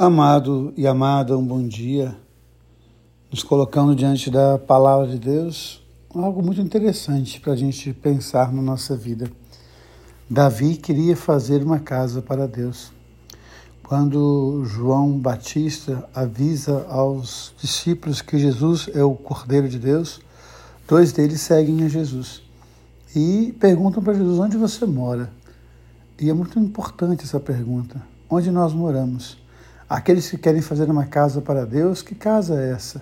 Amado e amada, um bom dia. Nos colocando diante da palavra de Deus, algo muito interessante para a gente pensar na nossa vida. Davi queria fazer uma casa para Deus. Quando João Batista avisa aos discípulos que Jesus é o Cordeiro de Deus, dois deles seguem a Jesus e perguntam para Jesus: onde você mora? E é muito importante essa pergunta: onde nós moramos? Aqueles que querem fazer uma casa para Deus, que casa é essa?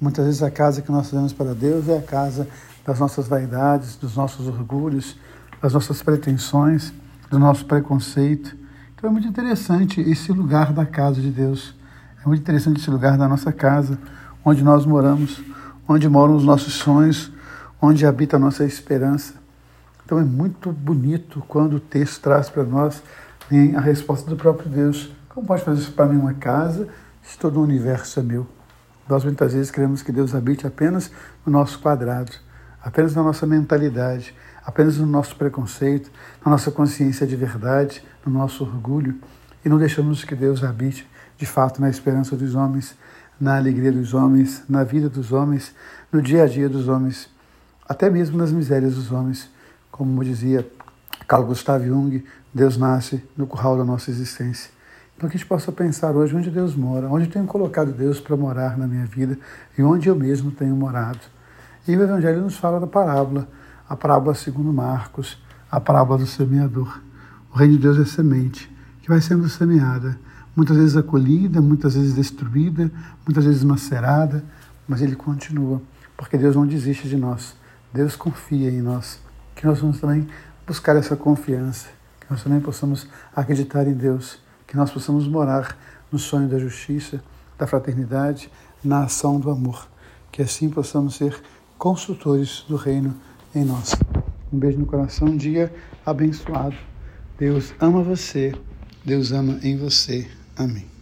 Muitas vezes a casa que nós fazemos para Deus é a casa das nossas vaidades, dos nossos orgulhos, das nossas pretensões, do nosso preconceito. Então é muito interessante esse lugar da casa de Deus. É muito interessante esse lugar da nossa casa, onde nós moramos, onde moram os nossos sonhos, onde habita a nossa esperança. Então é muito bonito quando o texto traz para nós a resposta do próprio Deus. Como pode fazer isso para mim uma casa se todo o universo é meu? Nós muitas vezes queremos que Deus habite apenas no nosso quadrado, apenas na nossa mentalidade, apenas no nosso preconceito, na nossa consciência de verdade, no nosso orgulho, e não deixamos que Deus habite de fato na esperança dos homens, na alegria dos homens, na vida dos homens, no dia a dia dos homens, até mesmo nas misérias dos homens. Como dizia Carl Gustav Jung, Deus nasce no curral da nossa existência. Então que a gente possa pensar hoje onde Deus mora, onde tenho colocado Deus para morar na minha vida e onde eu mesmo tenho morado. E o Evangelho nos fala da parábola, a parábola segundo Marcos, a parábola do semeador. O reino de Deus é semente que vai sendo semeada, muitas vezes acolhida, muitas vezes destruída, muitas vezes macerada, mas ele continua, porque Deus não desiste de nós. Deus confia em nós, que nós vamos também buscar essa confiança, que nós também possamos acreditar em Deus que nós possamos morar no sonho da justiça, da fraternidade, na ação do amor. Que assim possamos ser consultores do reino em nós. Um beijo no coração, um dia abençoado. Deus ama você, Deus ama em você. Amém.